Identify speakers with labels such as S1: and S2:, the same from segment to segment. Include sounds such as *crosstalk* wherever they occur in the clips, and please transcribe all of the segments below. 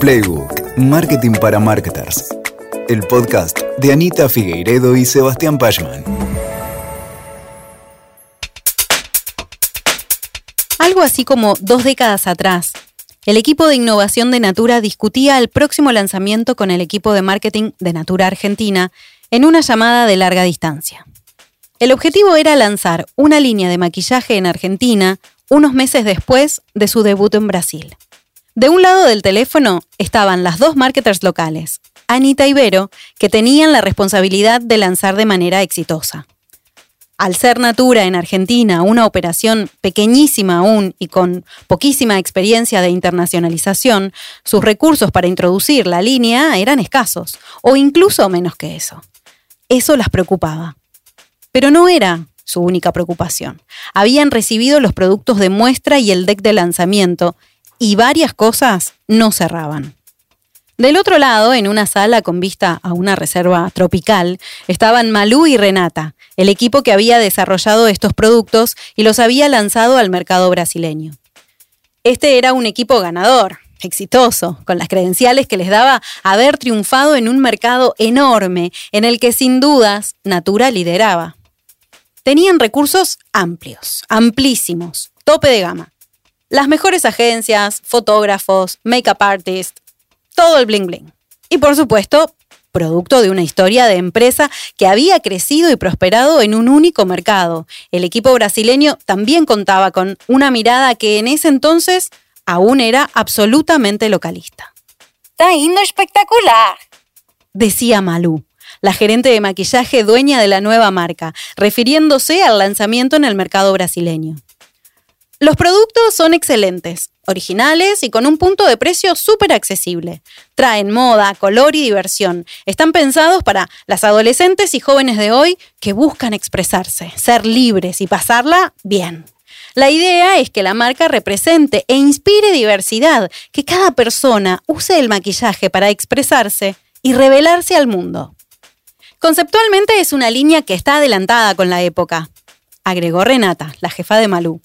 S1: Playbook, Marketing para Marketers. El podcast de Anita Figueiredo y Sebastián Pachman.
S2: Algo así como dos décadas atrás, el equipo de innovación de Natura discutía el próximo lanzamiento con el equipo de marketing de Natura Argentina en una llamada de larga distancia. El objetivo era lanzar una línea de maquillaje en Argentina unos meses después de su debut en Brasil. De un lado del teléfono estaban las dos marketers locales, Anita y Vero, que tenían la responsabilidad de lanzar de manera exitosa. Al ser Natura en Argentina una operación pequeñísima aún y con poquísima experiencia de internacionalización, sus recursos para introducir la línea eran escasos, o incluso menos que eso. Eso las preocupaba. Pero no era su única preocupación. Habían recibido los productos de muestra y el deck de lanzamiento, y varias cosas no cerraban. Del otro lado, en una sala con vista a una reserva tropical, estaban Malú y Renata, el equipo que había desarrollado estos productos y los había lanzado al mercado brasileño. Este era un equipo ganador, exitoso, con las credenciales que les daba haber triunfado en un mercado enorme en el que sin dudas Natura lideraba. Tenían recursos amplios, amplísimos, tope de gama. Las mejores agencias, fotógrafos, make-up artists, todo el bling bling. Y por supuesto, producto de una historia de empresa que había crecido y prosperado en un único mercado. El equipo brasileño también contaba con una mirada que en ese entonces aún era absolutamente localista.
S3: Está yendo espectacular,
S2: decía Malú la gerente de maquillaje dueña de la nueva marca, refiriéndose al lanzamiento en el mercado brasileño. Los productos son excelentes, originales y con un punto de precio súper accesible. Traen moda, color y diversión. Están pensados para las adolescentes y jóvenes de hoy que buscan expresarse, ser libres y pasarla bien. La idea es que la marca represente e inspire diversidad, que cada persona use el maquillaje para expresarse y revelarse al mundo. Conceptualmente es una línea que está adelantada con la época, agregó Renata, la jefa de Malú.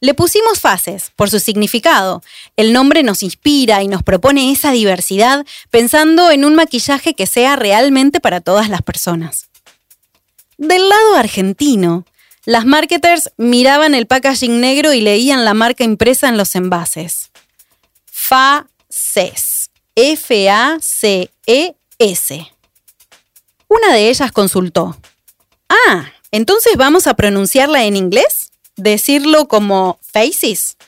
S2: Le pusimos fases por su significado. El nombre nos inspira y nos propone esa diversidad pensando en un maquillaje que sea realmente para todas las personas. Del lado argentino, las marketers miraban el packaging negro y leían la marca impresa en los envases. FACES. F-A-C-E-S. Una de ellas consultó. Ah, entonces vamos a pronunciarla en inglés? ¿Decirlo como faces?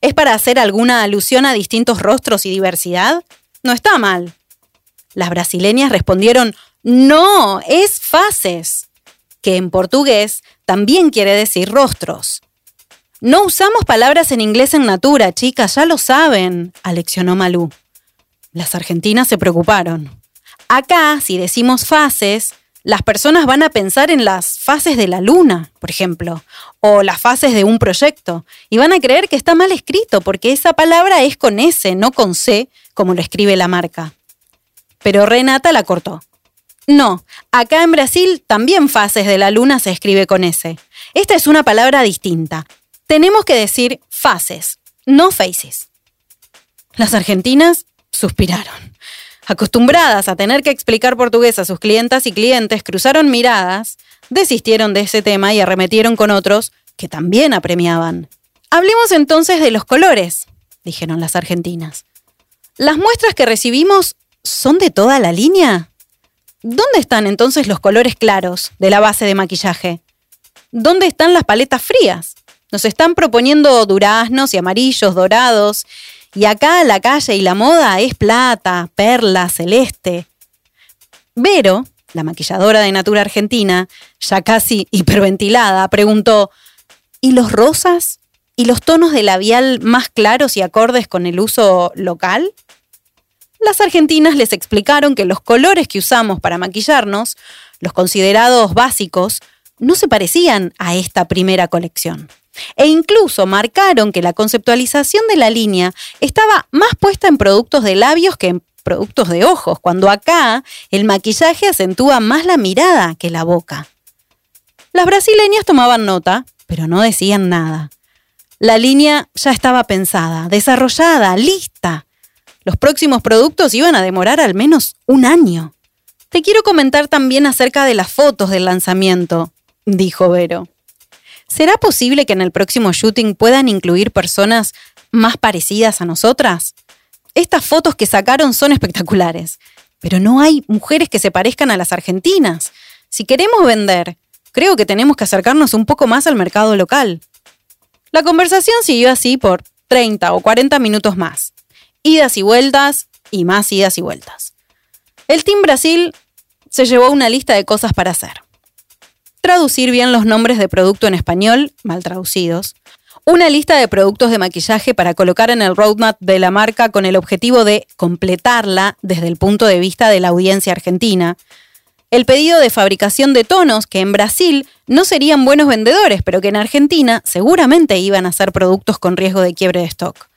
S2: ¿Es para hacer alguna alusión a distintos rostros y diversidad? No está mal. Las brasileñas respondieron, no, es faces, que en portugués también quiere decir rostros. No usamos palabras en inglés en natura, chicas, ya lo saben, aleccionó Malú. Las argentinas se preocuparon. Acá, si decimos fases, las personas van a pensar en las fases de la luna, por ejemplo, o las fases de un proyecto, y van a creer que está mal escrito porque esa palabra es con S, no con C, como lo escribe la marca. Pero Renata la cortó. No, acá en Brasil también fases de la luna se escribe con S. Esta es una palabra distinta. Tenemos que decir fases, no faces. Las argentinas suspiraron. Acostumbradas a tener que explicar portugués a sus clientas y clientes, cruzaron miradas, desistieron de ese tema y arremetieron con otros que también apremiaban. Hablemos entonces de los colores, dijeron las argentinas. ¿Las muestras que recibimos son de toda la línea? ¿Dónde están entonces los colores claros de la base de maquillaje? ¿Dónde están las paletas frías? Nos están proponiendo duraznos y amarillos, dorados, y acá la calle y la moda es plata, perla, celeste. Vero, la maquilladora de Natura Argentina, ya casi hiperventilada, preguntó, ¿y los rosas? ¿Y los tonos de labial más claros y acordes con el uso local? Las argentinas les explicaron que los colores que usamos para maquillarnos, los considerados básicos, no se parecían a esta primera colección. E incluso marcaron que la conceptualización de la línea estaba más puesta en productos de labios que en productos de ojos, cuando acá el maquillaje acentúa más la mirada que la boca. Las brasileñas tomaban nota, pero no decían nada. La línea ya estaba pensada, desarrollada, lista. Los próximos productos iban a demorar al menos un año. Te quiero comentar también acerca de las fotos del lanzamiento, dijo Vero. ¿Será posible que en el próximo shooting puedan incluir personas más parecidas a nosotras? Estas fotos que sacaron son espectaculares, pero no hay mujeres que se parezcan a las argentinas. Si queremos vender, creo que tenemos que acercarnos un poco más al mercado local. La conversación siguió así por 30 o 40 minutos más. Idas y vueltas y más idas y vueltas. El Team Brasil se llevó una lista de cosas para hacer. Traducir bien los nombres de producto en español, mal traducidos. Una lista de productos de maquillaje para colocar en el roadmap de la marca con el objetivo de completarla desde el punto de vista de la audiencia argentina el pedido de fabricación de tonos que en Brasil no serían buenos vendedores, pero que en Argentina seguramente iban a ser productos con riesgo de quiebre de stock.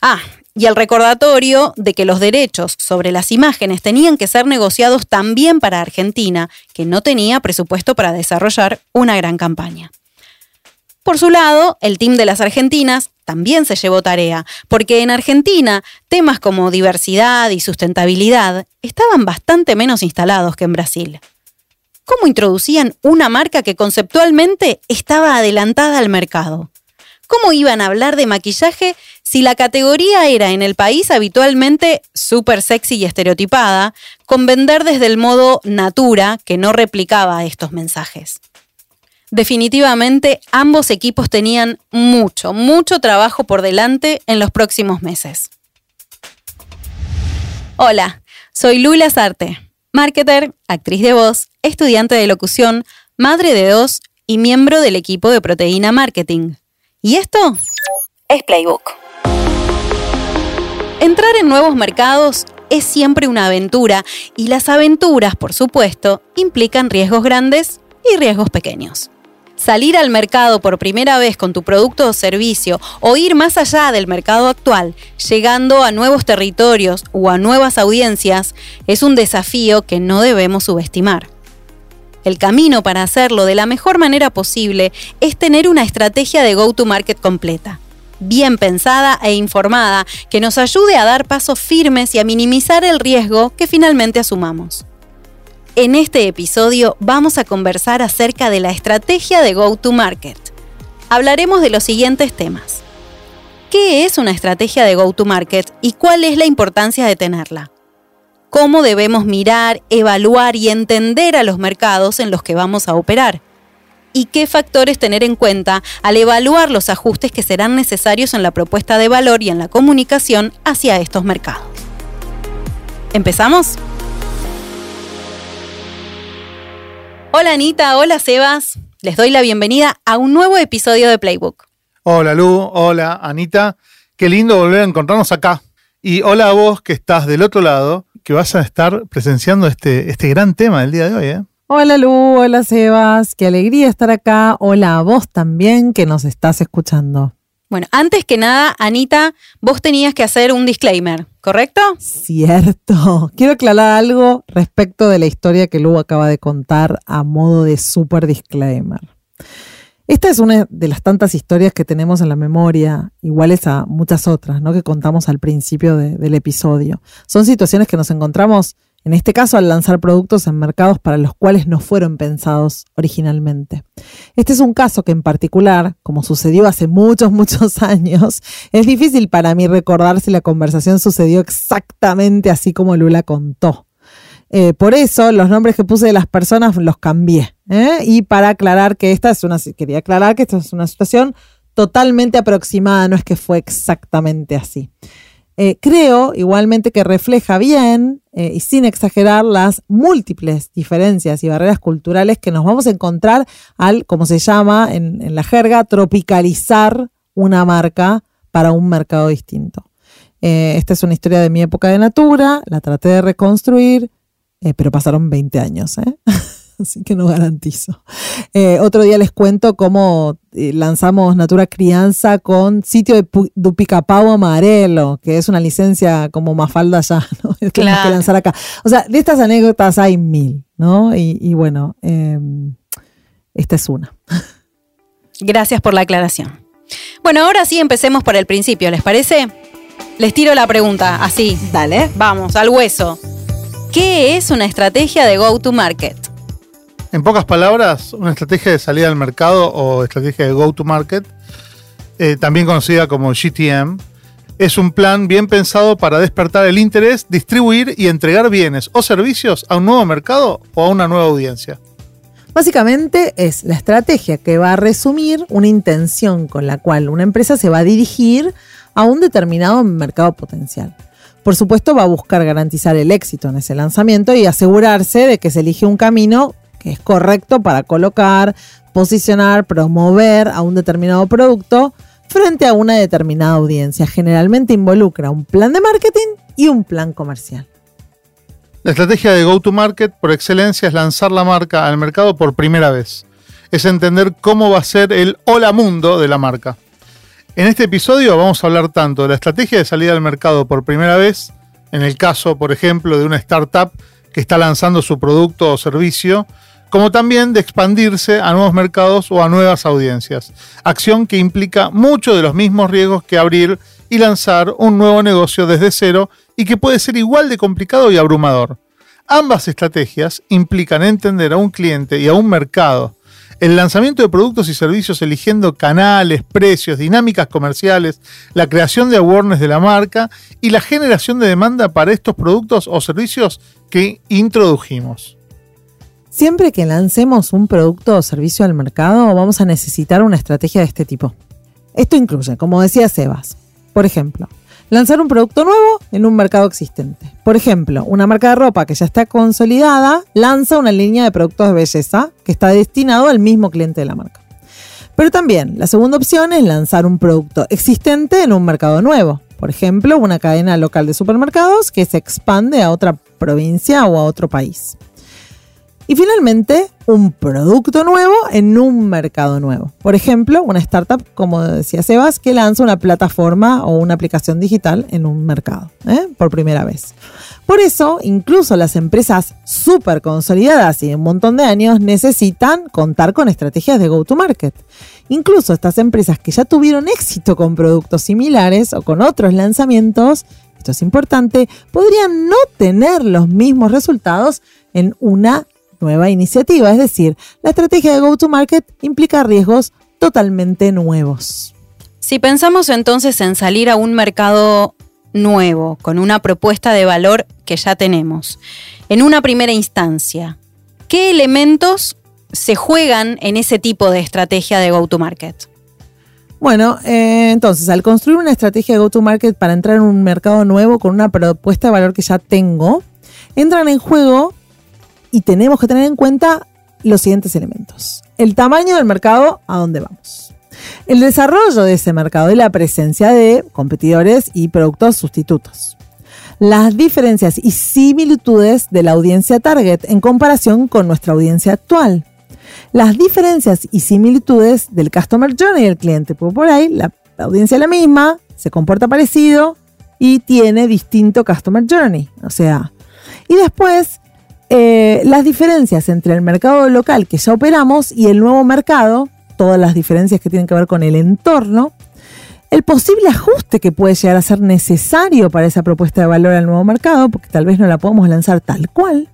S2: Ah, y el recordatorio de que los derechos sobre las imágenes tenían que ser negociados también para Argentina, que no tenía presupuesto para desarrollar una gran campaña. Por su lado, el team de las argentinas también se llevó tarea, porque en Argentina temas como diversidad y sustentabilidad estaban bastante menos instalados que en Brasil. ¿Cómo introducían una marca que conceptualmente estaba adelantada al mercado? ¿Cómo iban a hablar de maquillaje si la categoría era en el país habitualmente súper sexy y estereotipada, con vender desde el modo natura que no replicaba estos mensajes? Definitivamente ambos equipos tenían mucho, mucho trabajo por delante en los próximos meses. Hola, soy Lula Sarte, marketer, actriz de voz, estudiante de locución, madre de dos y miembro del equipo de Proteína Marketing. ¿Y esto?
S3: Es Playbook.
S2: Entrar en nuevos mercados es siempre una aventura y las aventuras, por supuesto, implican riesgos grandes y riesgos pequeños. Salir al mercado por primera vez con tu producto o servicio o ir más allá del mercado actual, llegando a nuevos territorios o a nuevas audiencias, es un desafío que no debemos subestimar. El camino para hacerlo de la mejor manera posible es tener una estrategia de go-to-market completa, bien pensada e informada, que nos ayude a dar pasos firmes y a minimizar el riesgo que finalmente asumamos. En este episodio vamos a conversar acerca de la estrategia de go-to-market. Hablaremos de los siguientes temas. ¿Qué es una estrategia de go-to-market y cuál es la importancia de tenerla? ¿Cómo debemos mirar, evaluar y entender a los mercados en los que vamos a operar? ¿Y qué factores tener en cuenta al evaluar los ajustes que serán necesarios en la propuesta de valor y en la comunicación hacia estos mercados? ¿Empezamos? Hola Anita, hola Sebas. Les doy la bienvenida a un nuevo episodio de Playbook.
S4: Hola Lu, hola Anita. Qué lindo volver a encontrarnos acá. Y hola a vos que estás del otro lado, que vas a estar presenciando este, este gran tema del día de hoy. ¿eh?
S5: Hola Lu, hola Sebas, qué alegría estar acá. Hola a vos también que nos estás escuchando.
S2: Bueno, antes que nada, Anita, vos tenías que hacer un disclaimer, ¿correcto?
S5: Cierto. *laughs* Quiero aclarar algo respecto de la historia que Lu acaba de contar a modo de super disclaimer. Esta es una de las tantas historias que tenemos en la memoria, iguales a muchas otras, ¿no? Que contamos al principio del episodio. Son situaciones que nos encontramos en este caso al lanzar productos en mercados para los cuales no fueron pensados originalmente. Este es un caso que en particular, como sucedió hace muchos, muchos años, es difícil para mí recordar si la conversación sucedió exactamente así como Lula contó. Eh, por eso los nombres que puse de las personas los cambié. ¿eh? Y para aclarar que esta es una, quería aclarar que esta es una situación totalmente aproximada, no es que fue exactamente así. Eh, creo igualmente que refleja bien y sin exagerar las múltiples diferencias y barreras culturales que nos vamos a encontrar al, como se llama en, la jerga, tropicalizar una marca para un mercado distinto. Esta es una historia de mi época de Natura, la traté de reconstruir, pero pasaron 20 años. *laughs* así que no garantizo. Eh, otro día les cuento cómo eh, lanzamos Natura Crianza con sitio de Dupicapau Amarelo, que es una licencia como Mafalda ya, *laughs* ¿no? Tenemos que lanzar acá. O sea, de estas anécdotas hay mil, ¿no? Y, bueno, em, esta es una.
S2: Gracias por la aclaración. Bueno, ahora sí empecemos por el principio, ¿les parece? Les tiro la pregunta, así.
S5: Dale.
S2: Vamos, al hueso. ¿Qué es una estrategia de go-to-market?
S4: En pocas palabras, una estrategia de salida al mercado o estrategia de go-to-market, eh, también conocida como GTM, es un plan bien pensado para despertar el interés, distribuir y entregar bienes o servicios a un nuevo mercado o a una nueva audiencia.
S5: Básicamente es la estrategia que va a resumir una intención con la cual una empresa se va a dirigir a un determinado mercado potencial. Por supuesto va a buscar garantizar el éxito en ese lanzamiento y asegurarse de que se elige un camino que es correcto para colocar, posicionar, promover a un determinado producto frente a una determinada audiencia. Generalmente involucra un plan de marketing y un plan comercial.
S4: La estrategia de go-to-market por excelencia es lanzar la marca al mercado por primera vez. Es entender cómo va a ser el hola mundo de la marca. En este episodio vamos a hablar tanto de la estrategia de salida al mercado por primera vez, en el caso, por ejemplo, de una startup que está lanzando su producto o servicio, como también de expandirse a nuevos mercados o a nuevas audiencias. Acción que implica muchos de los mismos riesgos que abrir y lanzar un nuevo negocio desde cero y que puede ser igual de complicado y abrumador. Ambas estrategias implican entender a un cliente y a un mercado, el lanzamiento de productos y servicios eligiendo canales, precios, dinámicas comerciales, la creación de awareness de la marca y la generación de demanda para estos productos o servicios que introdujimos.
S5: Siempre que lancemos un producto o servicio al mercado, vamos a necesitar una estrategia de este tipo. Esto incluye, como decía Sebas, por ejemplo, lanzar un producto nuevo en un mercado existente. Por ejemplo, una marca de ropa que ya está consolidada lanza una línea de productos de belleza que está destinado al mismo cliente de la marca. Pero también la segunda opción es lanzar un producto existente en un mercado nuevo. Por ejemplo, una cadena local de supermercados que se expande a otra provincia o a otro país. Y finalmente, un producto nuevo en un mercado nuevo. Por ejemplo, una startup, como decía Sebas, que lanza una plataforma o una aplicación digital en un mercado, ¿eh? por primera vez. Por eso, incluso las empresas súper consolidadas y un montón de años necesitan contar con estrategias de go-to-market. Incluso estas empresas que ya tuvieron éxito con productos similares o con otros lanzamientos, esto es importante, podrían no tener los mismos resultados en una nueva iniciativa. Es decir, la estrategia de go-to-market implica riesgos totalmente nuevos.
S2: Si pensamos entonces en salir a un mercado nuevo, con una propuesta de valor que ya tenemos, en una primera instancia, ¿qué elementos se juegan en ese tipo de estrategia de go-to-market?
S5: Bueno, eh, entonces, al construir una estrategia de go-to-market para entrar en un mercado nuevo con una propuesta de valor que ya tengo, entran en juego y tenemos que tener en cuenta los siguientes elementos. El tamaño del mercado, a dónde vamos. El desarrollo de ese mercado y la presencia de competidores y productos sustitutos. Las diferencias y similitudes de la audiencia target en comparación con nuestra audiencia actual. Las diferencias y similitudes del customer journey del cliente. Porque por ahí la, la audiencia es la misma, se comporta parecido y tiene distinto customer journey. O sea, y después eh, las diferencias entre el mercado local que ya operamos y el nuevo mercado, todas las diferencias que tienen que ver con el entorno, el posible ajuste que puede llegar a ser necesario para esa propuesta de valor al nuevo mercado, porque tal vez no la podemos lanzar tal cual,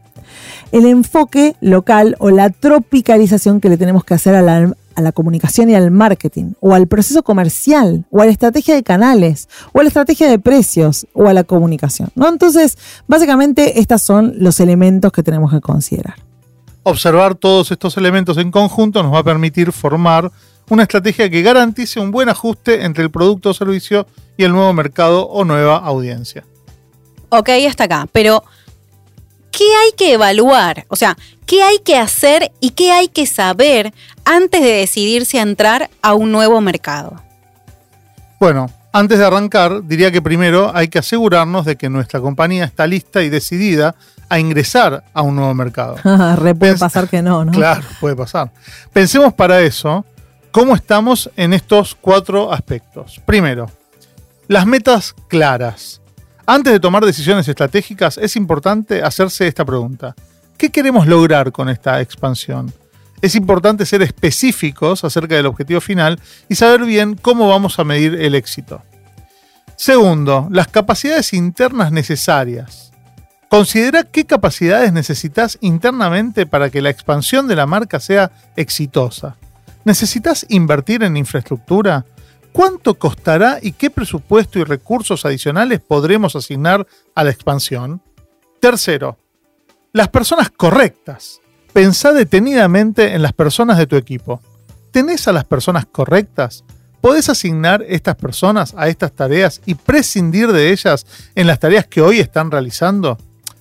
S5: el enfoque local o la tropicalización que le tenemos que hacer a la, a la comunicación y al marketing, o al proceso comercial, o a la estrategia de canales, o a la estrategia de precios, o a la comunicación. ¿no? Entonces, básicamente, estos son los elementos que tenemos que considerar.
S4: Observar todos estos elementos en conjunto nos va a permitir formar una estrategia que garantice un buen ajuste entre el producto o servicio y el nuevo mercado o nueva audiencia.
S2: Ok, hasta acá, pero ¿qué hay que evaluar? O sea, ¿qué hay que hacer y qué hay que saber antes de decidirse a entrar a un nuevo mercado?
S4: Bueno, antes de arrancar, diría que primero hay que asegurarnos de que nuestra compañía está lista y decidida a ingresar a un nuevo mercado. *laughs*
S5: Re puede pasar que no, ¿no?
S4: Claro, puede pasar. Pensemos para eso cómo estamos en estos cuatro aspectos. Primero, las metas claras. Antes de tomar decisiones estratégicas es importante hacerse esta pregunta. ¿Qué queremos lograr con esta expansión? Es importante ser específicos acerca del objetivo final y saber bien cómo vamos a medir el éxito. Segundo, las capacidades internas necesarias. Considera qué capacidades necesitas internamente para que la expansión de la marca sea exitosa. ¿Necesitas invertir en infraestructura? ¿Cuánto costará y qué presupuesto y recursos adicionales podremos asignar a la expansión? Tercero, las personas correctas. Pensá detenidamente en las personas de tu equipo. ¿Tenés a las personas correctas? ¿Podés asignar estas personas a estas tareas y prescindir de ellas en las tareas que hoy están realizando?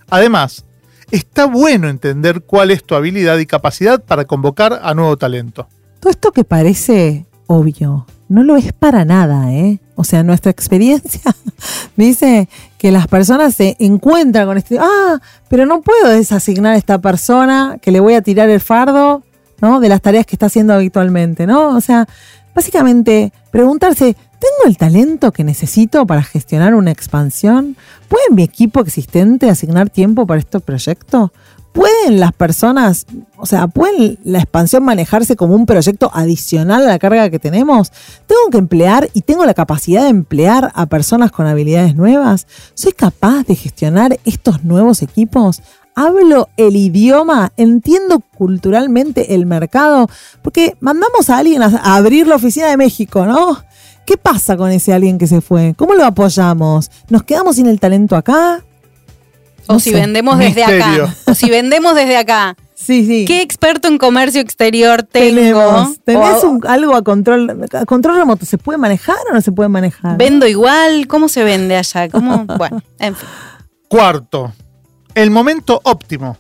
S4: Además, está bueno entender cuál es tu habilidad y capacidad para convocar a nuevo talento.
S5: Todo esto que parece obvio, no lo es para nada, ¿eh? O sea, nuestra experiencia *laughs* dice que las personas se encuentran con este, ah, pero no puedo desasignar a esta persona que le voy a tirar el fardo, ¿no? De las tareas que está haciendo habitualmente, ¿no? O sea, básicamente preguntarse, ¿tengo el talento que necesito para gestionar una expansión? ¿Puede mi equipo existente asignar tiempo para este proyecto? ¿Pueden las personas, o sea, pueden la expansión manejarse como un proyecto adicional a la carga que tenemos? ¿Tengo que emplear y tengo la capacidad de emplear a personas con habilidades nuevas? ¿Soy capaz de gestionar estos nuevos equipos? ¿Hablo el idioma? ¿Entiendo culturalmente el mercado? Porque mandamos a alguien a abrir la oficina de México, ¿no? ¿Qué pasa con ese alguien que se fue? ¿Cómo lo apoyamos? ¿Nos quedamos sin el talento acá?
S2: O
S5: No
S2: si
S5: sé.
S2: vendemos desde
S4: Misterio.
S2: acá. O si vendemos desde acá. *laughs*
S5: Sí, sí.
S2: ¿Qué experto en comercio exterior tengo?
S5: tenemos? ¿Tenés
S2: O-
S5: un- algo a control, a control remoto? ¿Se puede manejar o no se puede manejar?
S2: ¿Vendo igual? ¿Cómo se vende allá? ¿Cómo? *laughs* Bueno, en fin.
S4: Cuarto, el momento óptimo.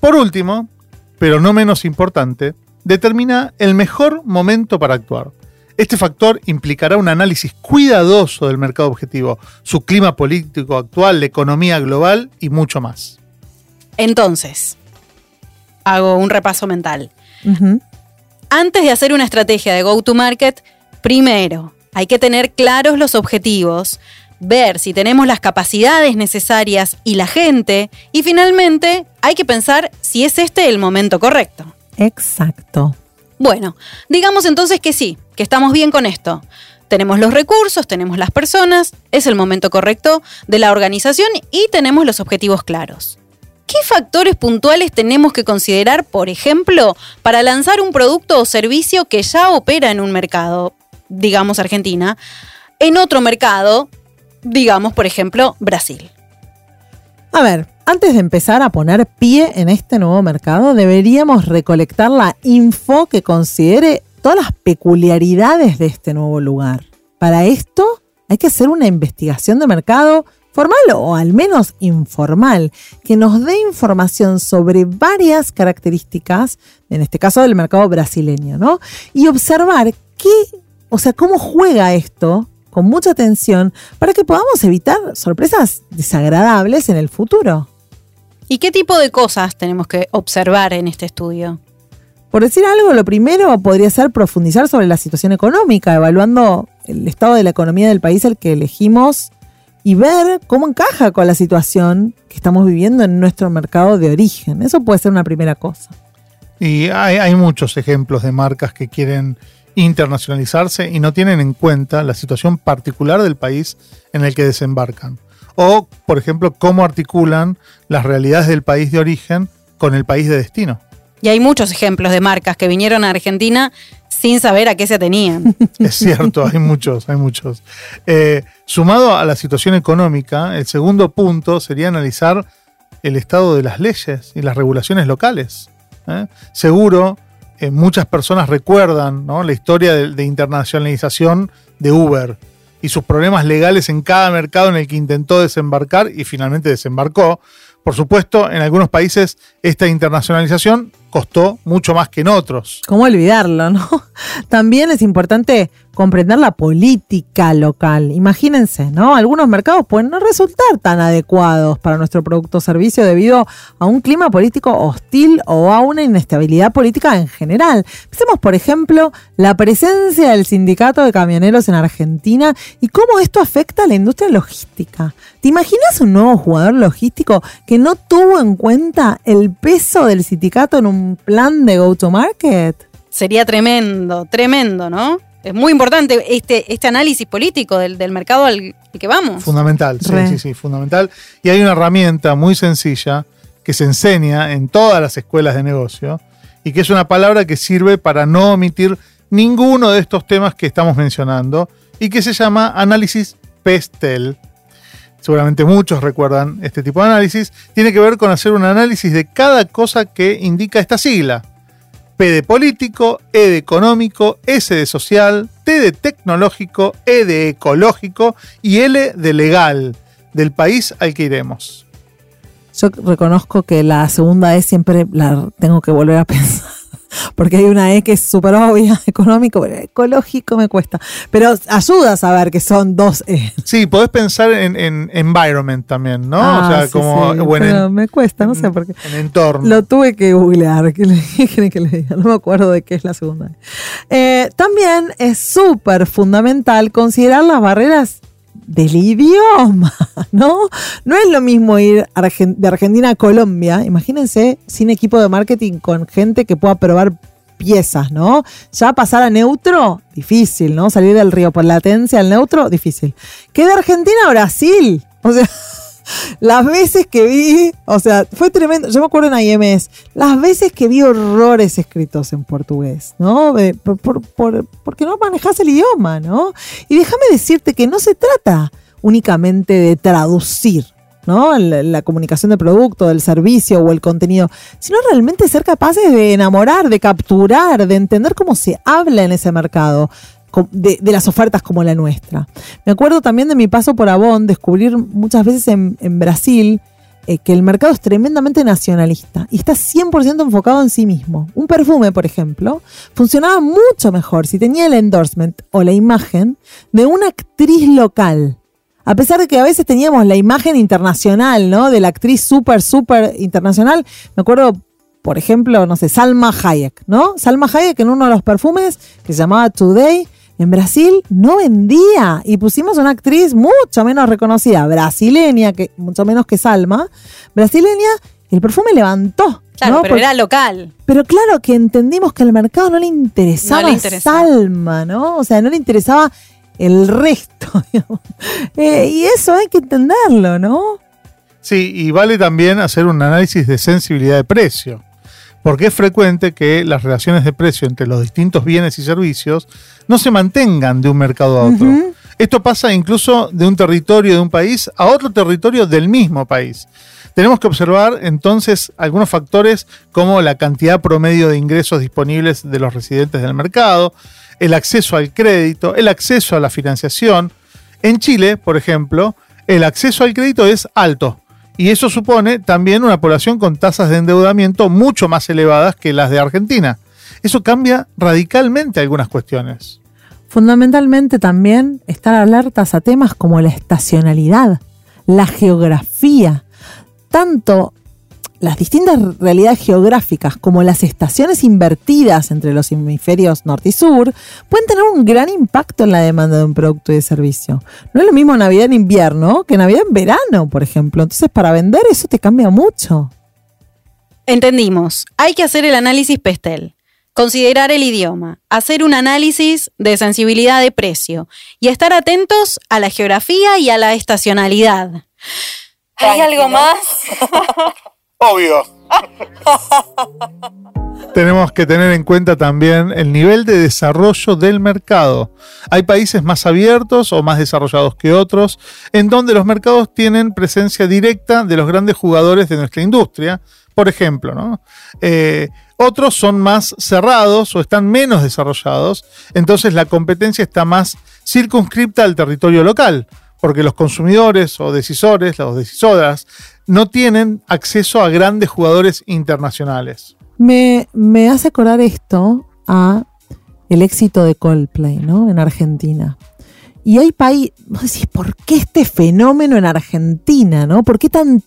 S4: Por último, pero no menos importante, determina el mejor momento para actuar. Este factor implicará un análisis cuidadoso del mercado objetivo, su clima político actual, la economía global y mucho más.
S2: Entonces, hago un repaso mental. Antes de hacer una estrategia de go-to-market, primero hay que tener claros los objetivos, ver si tenemos las capacidades necesarias y la gente, y finalmente hay que pensar si es este el momento correcto.
S5: Exacto.
S2: Bueno, digamos entonces que sí, que estamos bien con esto. Tenemos los recursos, tenemos las personas, es el momento correcto de la organización y tenemos los objetivos claros. ¿Qué factores puntuales tenemos que considerar, por ejemplo, para lanzar un producto o servicio que ya opera en un mercado, digamos Argentina, en otro mercado, digamos por ejemplo Brasil?
S5: A ver, antes de empezar a poner pie en este nuevo mercado, deberíamos recolectar la info que considere todas las peculiaridades de este nuevo lugar. Para esto hay que hacer una investigación de mercado formal o al menos informal, que nos dé información sobre varias características, en este caso del mercado brasileño, ¿no? Y observar qué, o sea, cómo juega esto con mucha atención para que podamos evitar sorpresas desagradables en el futuro.
S2: ¿Y qué tipo de cosas tenemos que observar en este estudio?
S5: Por decir algo, lo primero podría ser profundizar sobre la situación económica, evaluando el estado de la economía del país al que elegimos y ver cómo encaja con la situación que estamos viviendo en nuestro mercado de origen. Eso puede ser una primera cosa.
S4: Y hay, hay muchos ejemplos de marcas que quieren internacionalizarse y no tienen en cuenta la situación particular del país en el que desembarcan. O, por ejemplo, cómo articulan las realidades del país de origen con el país de destino.
S2: Y hay muchos ejemplos de marcas que vinieron a Argentina sin saber a qué se tenían. *laughs*
S4: Es cierto, hay muchos, hay muchos. Eh, sumado a la situación económica, el segundo punto sería analizar el estado de las leyes y las regulaciones locales. ¿eh? Seguro, eh, muchas personas recuerdan la historia de internacionalización de Uber y sus problemas legales en cada mercado en el que intentó desembarcar y finalmente desembarcó. Por supuesto, en algunos países esta internacionalización costó mucho más que en otros.
S5: ¿Cómo olvidarlo, no? *laughs* También es importante comprender la política local. Imagínense, ¿no? Algunos mercados pueden no resultar tan adecuados para nuestro producto o servicio debido a un clima político hostil o a una inestabilidad política en general. Pensemos, por ejemplo, la presencia del sindicato de camioneros en Argentina y cómo esto afecta a la industria logística. ¿Te imaginas un nuevo jugador logístico que no tuvo en cuenta el peso del sindicato en un plan de go-to-market?
S2: Sería tremendo, tremendo, ¿no? es muy importante este, este análisis político del, del mercado al, al que vamos.
S4: Fundamental, sí,
S5: Re.
S4: sí, sí, fundamental. Y hay una herramienta muy sencilla que se enseña en todas las escuelas de negocio y que es una palabra que sirve para no omitir ninguno de estos temas que estamos mencionando y que se llama análisis PESTEL. Seguramente muchos recuerdan este tipo de análisis. Tiene que ver con hacer un análisis de cada cosa que indica esta sigla. P de político, E de económico, S de social, T de tecnológico, E de ecológico y L de legal, del país al que iremos.
S5: Yo reconozco que la segunda E siempre la tengo que volver a *laughs* pensar. Porque hay una E que es súper obvia, *laughs* económico, pero ecológico me cuesta. Pero ayuda a saber que son dos E.
S4: Sí, podés pensar en, en environment también, ¿no?
S5: Ah,
S4: o sea,
S5: sí,
S4: como
S5: sí,
S4: o en,
S5: pero
S4: en-
S5: me cuesta, no sé por qué.
S4: en entorno.
S5: Lo tuve que googlear. ¿Qué, le, *laughs* qué quieren que le diga? No me acuerdo de qué es la segunda. E. Eh, también es súper fundamental considerar las barreras del idioma, *laughs* ¿no? No es lo mismo ir de Argentina a Colombia, imagínense, sin equipo de marketing con gente que pueda probar piezas, ¿no? Ya pasar a neutro, difícil, ¿no? Salir del río por latencia al neutro, difícil. Que de Argentina a Brasil, o sea, *laughs* las veces que vi, o sea, fue tremendo. Yo me acuerdo en IMS, las veces que vi horrores escritos en portugués, ¿no? Eh, Por, por- por- porque no manejas el idioma, ¿no? Y déjame decirte que no se trata únicamente de traducir. ¿no? La, la comunicación del producto, del servicio o el contenido, sino realmente ser capaces de enamorar, de capturar, de entender cómo se habla en ese mercado, de, las ofertas como la nuestra. Me acuerdo también de mi paso por Avon, descubrir muchas veces en, en Brasil eh, que el mercado es tremendamente nacionalista y está 100% enfocado en sí mismo. Un perfume, por ejemplo, funcionaba mucho mejor si tenía el endorsement o la imagen de una actriz local. A pesar de que a veces teníamos la imagen internacional, ¿no? De la actriz súper, súper internacional. Me acuerdo, por ejemplo, no sé, Salma Hayek, ¿no? Salma Hayek en uno de los perfumes que se llamaba Today, en Brasil no vendía. Y pusimos una actriz mucho menos reconocida, brasileña, que, mucho menos que Salma, brasileña, y el perfume levantó.
S2: Claro,
S5: ¿no?
S2: pero
S5: Porque-
S2: era local.
S5: pero claro que entendimos que al mercado no le interesaba,
S2: No le interesaba.
S5: Salma, ¿no? O sea, no le interesaba el resto. *laughs* Eh, y eso hay que entenderlo, ¿no?
S4: Sí, y vale también hacer un análisis de sensibilidad de precio, porque es frecuente que las relaciones de precio entre los distintos bienes y servicios no se mantengan de un mercado a otro. Esto pasa incluso de un territorio de un país a otro territorio del mismo país. Tenemos que observar entonces algunos factores como la cantidad promedio de ingresos disponibles de los residentes del mercado, el acceso al crédito, el acceso a la financiación. En Chile, por ejemplo, el acceso al crédito es alto y eso supone también una población con tasas de endeudamiento mucho más elevadas que las de Argentina. Eso cambia radicalmente algunas cuestiones.
S5: Fundamentalmente también estar alertas a temas como la estacionalidad, la geografía, tanto las distintas realidades geográficas como las estaciones invertidas entre los hemisferios norte y sur pueden tener un gran impacto en la demanda de un producto y de servicio. No es lo mismo Navidad en invierno que Navidad en verano, por ejemplo. Entonces, para vender eso te cambia mucho.
S2: Entendimos. Hay que hacer el análisis PESTEL, considerar el idioma, hacer un análisis de sensibilidad de precio y estar atentos a la geografía y a la estacionalidad.
S3: ¿Hay algo más? *laughs*
S4: Obvio. *laughs* Tenemos que tener en cuenta también el nivel de desarrollo del mercado. Hay países más abiertos o más desarrollados que otros, en donde los mercados tienen presencia directa de los grandes jugadores de nuestra industria, por ejemplo. ¿no? Eh, otros son más cerrados o están menos desarrollados, entonces la competencia está más circunscripta al territorio local, porque los consumidores o decisores, las decisoras, no tienen acceso a grandes jugadores internacionales.
S5: Me, me hace acordar esto a el éxito de Coldplay, ¿no? En Argentina. Y hay decís, ¿por qué este fenómeno en Argentina, no? ¿Por qué tan...?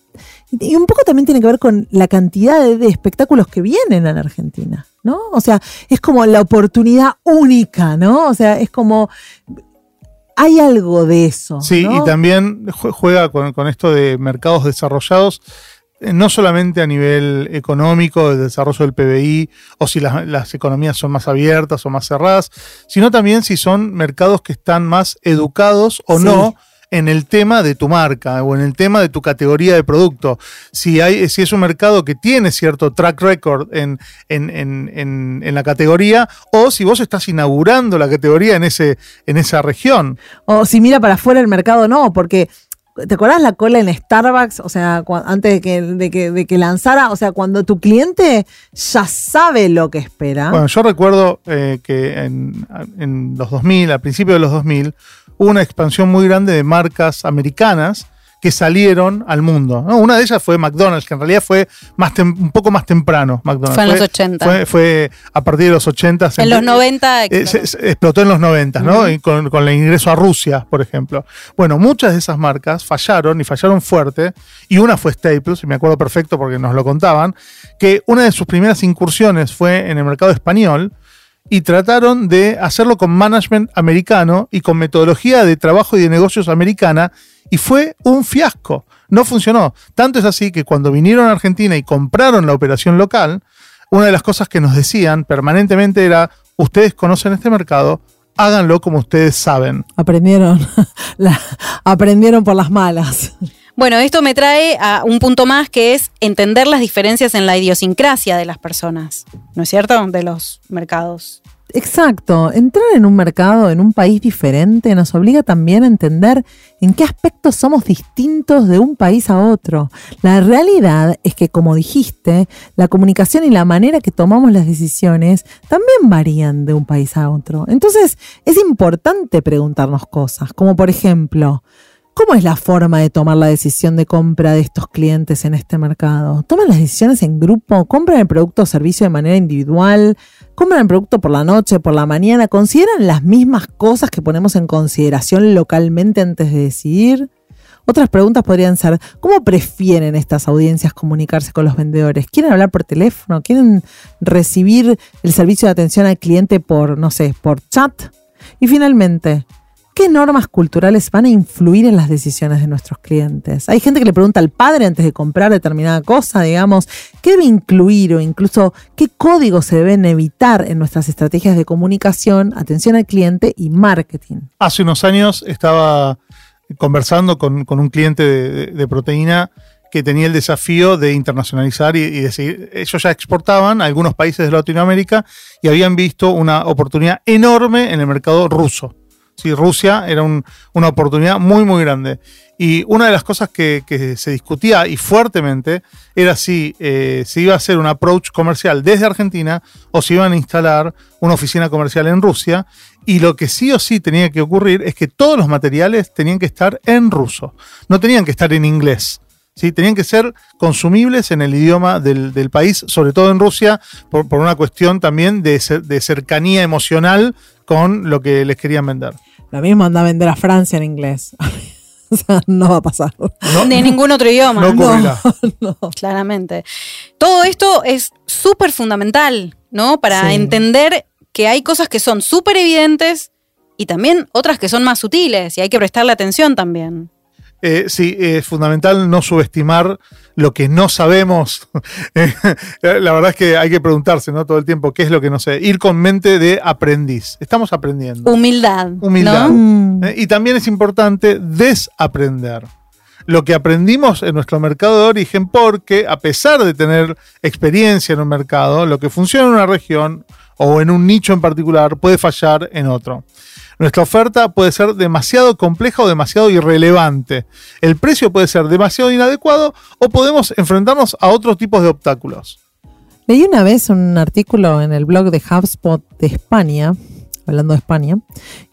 S5: Y un poco también tiene que ver con la cantidad de, de espectáculos que vienen en Argentina, ¿no? O sea, es como la oportunidad única, ¿no? O sea, es como... Hay algo de eso.
S4: Sí,
S5: ¿no?
S4: y también jue- juega con, con esto de mercados desarrollados. eh, no solamente a nivel económico, de desarrollo del PBI, o si las, las economías son más abiertas o más cerradas, sino también si son mercados que están más educados o
S5: Sí.
S4: no en el tema de tu marca o en el tema de tu categoría de producto. Si, hay, si es un mercado que tiene cierto track record en, en, en- en- la categoría o si vos estás inaugurando la categoría en, ese, en esa región.
S5: O si mira para afuera el mercado, no, porque. ¿Te acordás la cola en Starbucks? O sea, antes de que, de, que, de que lanzara, o sea, cuando tu cliente ya sabe lo que espera.
S4: Bueno, yo recuerdo eh, que en, en los 2000, al principio de los 2000, hubo una expansión muy grande de marcas americanas que salieron al mundo. ¿no? Una de ellas fue McDonald's, que en realidad fue más un poco más temprano. McDonald's.
S2: Fue en los 80.
S4: Fue, fue a partir de los 80.
S2: En los 90
S4: Eh, se- se explotó en los 90, ¿no? Y con, con el ingreso a Rusia, por ejemplo. Bueno, muchas de esas marcas fallaron y fallaron fuerte. Y una fue Staples, y me acuerdo perfecto porque nos lo contaban, que una de sus primeras incursiones fue en el mercado español y trataron de hacerlo con management americano y con metodología de trabajo y de negocios americana y fue un fiasco. No funcionó. Tanto es así que cuando vinieron a Argentina y compraron la operación local, una de las cosas que nos decían permanentemente era, ustedes conocen este mercado, háganlo como ustedes saben.
S5: Aprendieron, *laughs* la- aprendieron por las malas.
S2: Bueno, esto me trae a un punto más que es entender las diferencias en la idiosincrasia de las personas, ¿no es cierto? De los mercados.
S5: Exacto, entrar en un mercado, en un país diferente, nos obliga también a entender en qué aspectos somos distintos de un país a otro. La realidad es que, como dijiste, la comunicación y la manera que tomamos las decisiones también varían de un país a otro. Entonces, es importante preguntarnos cosas, como por ejemplo, ¿Cómo es la forma de tomar la decisión de compra de estos clientes en este mercado? ¿Toman las decisiones en grupo? ¿Compran el producto o servicio de manera individual? ¿Compran el producto por la noche, por la mañana? ¿Consideran las mismas cosas que ponemos en consideración localmente antes de decidir? Otras preguntas podrían ser, ¿cómo prefieren estas audiencias comunicarse con los vendedores? ¿Quieren hablar por teléfono? ¿Quieren recibir el servicio de atención al cliente por, no sé, por chat? Y finalmente, ¿Qué normas culturales van a influir en las decisiones de nuestros clientes? Hay gente que le pregunta al padre antes de comprar determinada cosa, digamos, ¿qué debe incluir o incluso qué códigos se deben evitar en nuestras estrategias de comunicación, atención al cliente y marketing?
S4: Hace unos años estaba conversando con, un cliente de, proteína que tenía el desafío de internacionalizar y, y de seguir. Ellos ya exportaban a algunos países de Latinoamérica y habían visto una oportunidad enorme en el mercado ruso. Sí, Rusia era un- una oportunidad muy, muy grande. Y una de las cosas que, se discutía y fuertemente era si eh, se iba a hacer un approach comercial desde Argentina o si iban a instalar una oficina comercial en Rusia. Y lo que sí o sí tenía que ocurrir es que todos los materiales tenían que estar en ruso, no tenían que estar en inglés. ¿sí? Tenían que ser consumibles en el idioma del, del país, sobre todo en Rusia, por, por una cuestión también de, de cercanía emocional con lo que les querían vender.
S5: Lo mismo anda a vender a Francia en inglés. *laughs* o sea, no va a pasar.
S4: No,
S2: de ningún otro idioma.
S4: no ocurrirá. *laughs*
S2: Claramente. Todo esto es súper fundamental, ¿no? Para
S5: Sí.
S2: entender que hay cosas que son súper evidentes y también otras que son más sutiles y hay que prestarle atención también.
S4: Eh, sí, es fundamental no subestimar lo que no sabemos. *laughs* Eh, la verdad es que hay que preguntarse ¿no? todo el tiempo qué es lo que no sé. Ir con mente de aprendiz. Estamos aprendiendo.
S2: Humildad.
S4: Humildad.
S2: ¿no?
S5: Mm.
S4: Eh, Y también es importante desaprender lo que aprendimos en nuestro mercado de origen, porque a pesar de tener experiencia en un mercado, lo que funciona en una región o en un nicho en particular puede fallar en otro. Nuestra oferta puede ser demasiado compleja o demasiado irrelevante. El precio puede ser demasiado inadecuado o podemos enfrentarnos a otros tipos de obstáculos.
S5: Leí una vez un artículo en el blog de HubSpot de España, hablando de España,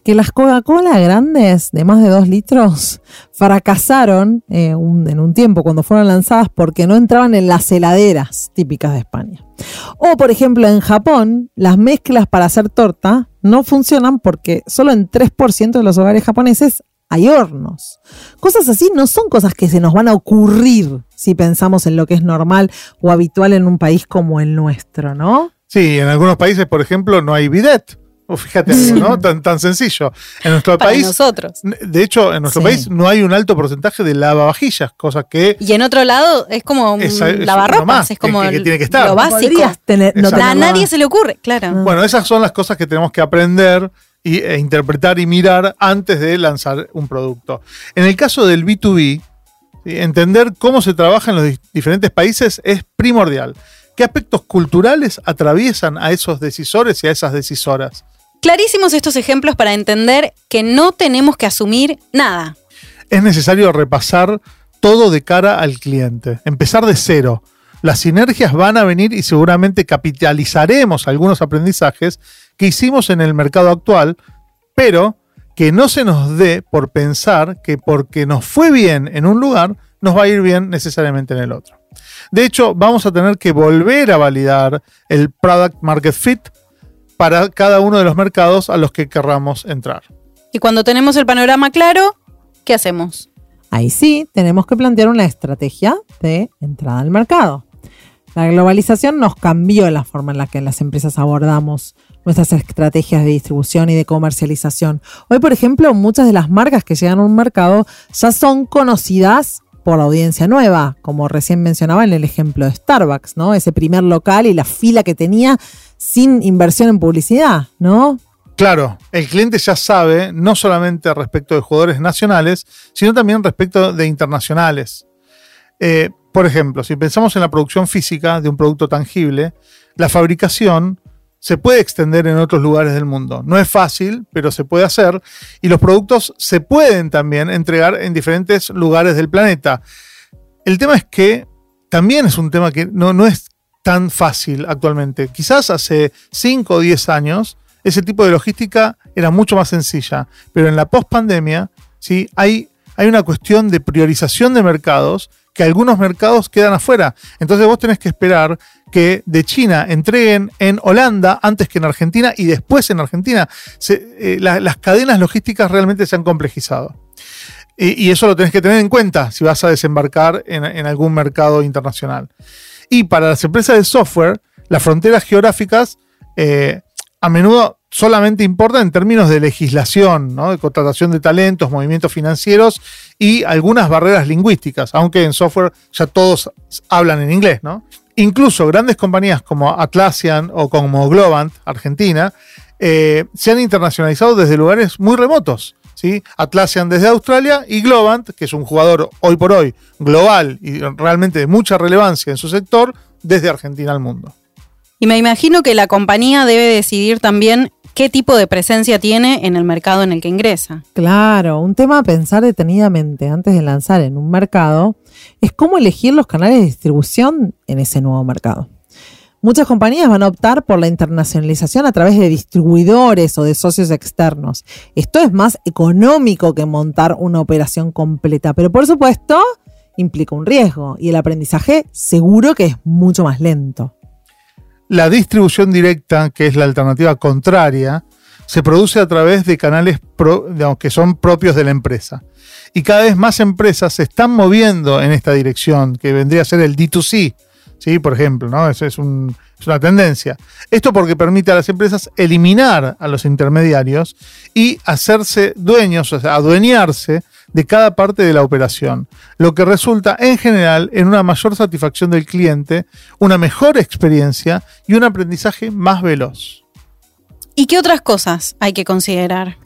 S5: que las Coca-Cola grandes de más de 2 litros fracasaron eh, en un tiempo cuando fueron lanzadas porque no entraban en las heladeras típicas de España. O, por ejemplo, en Japón, las mezclas para hacer torta no funcionan porque solo en 3% de los hogares japoneses hay hornos. Cosas así no son cosas que se nos van a ocurrir si pensamos en lo que es normal o habitual en un país como el nuestro, ¿no?
S4: Sí, en algunos países, por ejemplo, no hay bidet. Fíjate, ¿no? *laughs* Tan, tan sencillo. En nuestro
S2: Para
S4: país,
S2: nosotros.
S4: de hecho, en nuestro
S5: Sí.
S4: país no hay un alto porcentaje de lavavajillas, cosa que
S2: Y en otro lado es como un
S4: Es-
S2: lavarropas,
S4: más
S2: es como
S4: que- que
S2: el-
S4: tiene que estar.
S2: lo básico.
S5: Tener, no.
S2: A nadie se le ocurre, claro.
S5: No.
S4: Bueno, esas son las cosas que tenemos que aprender y, e interpretar y mirar antes de lanzar un producto. En el caso del B2B, ¿sí? entender cómo se trabaja en los di- diferentes países es primordial. ¿Qué aspectos culturales atraviesan a esos decisores y a esas decisoras?
S2: Clarísimos estos ejemplos para entender que no tenemos que asumir nada.
S4: Es necesario repasar todo de cara al cliente, empezar de cero. Las sinergias van a venir y seguramente capitalizaremos algunos aprendizajes que hicimos en el mercado actual, pero que no se nos dé por pensar que porque nos fue bien en un lugar, nos va a ir bien necesariamente en el otro. De hecho, vamos a tener que volver a validar el product market fit para cada uno de los mercados a los que querramos entrar.
S2: Y cuando tenemos el panorama claro, ¿qué hacemos?
S5: Ahí sí, tenemos que plantear una estrategia de entrada al mercado. La globalización nos cambió la forma en la que las empresas abordamos nuestras estrategias de distribución y de comercialización. Hoy, por ejemplo, muchas de las marcas que llegan a un mercado ya son conocidas por la audiencia nueva, como recién mencionaba en el ejemplo de Starbucks, ¿no? Ese primer local y la fila que tenía sin inversión en publicidad, ¿no?
S4: Claro, el cliente ya sabe no solamente respecto de jugadores nacionales, sino también respecto de internacionales. Eh, por ejemplo, si pensamos en la producción física de un producto tangible, la fabricación se puede extender en otros lugares del mundo. No es fácil, pero se puede hacer. Y los productos se pueden también entregar en diferentes lugares del planeta. El tema es que también es un tema que no, no es tan fácil actualmente. Quizás hace 5 o 10 años ese tipo de logística era mucho más sencilla, pero en la post-pandemia ¿sí? hay, hay una cuestión de priorización de mercados que algunos mercados quedan afuera. Entonces vos tenés que esperar que de China entreguen en Holanda antes que en Argentina y después en Argentina. Eh, la- las cadenas logísticas realmente se han complejizado. Y, eso lo tenés que tener en cuenta si vas a desembarcar en algún mercado internacional. Y para las empresas de software, las fronteras geográficas eh, a menudo solamente importan en términos de legislación, ¿no? de contratación de talentos, movimientos financieros y algunas barreras lingüísticas, aunque en software ya todos hablan en inglés. ¿no? Incluso grandes compañías como Atlassian o como Globant, Argentina, eh, se han internacionalizado desde lugares muy remotos. ¿Sí? Atlassian desde Australia y Globant, que es un jugador hoy por hoy global y realmente de mucha relevancia en su sector, desde Argentina al mundo.
S2: Y me imagino que la compañía debe decidir también qué tipo de presencia tiene en el mercado en el que ingresa.
S5: Claro, un tema a pensar detenidamente antes de lanzar en un mercado es cómo elegir los canales de distribución en ese nuevo mercado. Muchas compañías van a optar por la internacionalización a través de distribuidores o de socios externos. Esto es más económico que montar una operación completa, pero por supuesto implica un riesgo y el aprendizaje seguro que es mucho más lento.
S4: La distribución directa, que es la alternativa contraria, se produce a través de canales que son propios de la empresa. Y cada vez más empresas se están moviendo en esta dirección, que vendría a ser el D2C, ¿sí? por ejemplo. ¿no? Eso es, un- es una tendencia. Esto porque permite a las empresas eliminar a los intermediarios y hacerse dueños, o sea, adueñarse de cada parte de la operación, lo que resulta en general en una mayor satisfacción del cliente, una mejor experiencia y un aprendizaje más veloz.
S2: ¿Y qué otras cosas hay que considerar?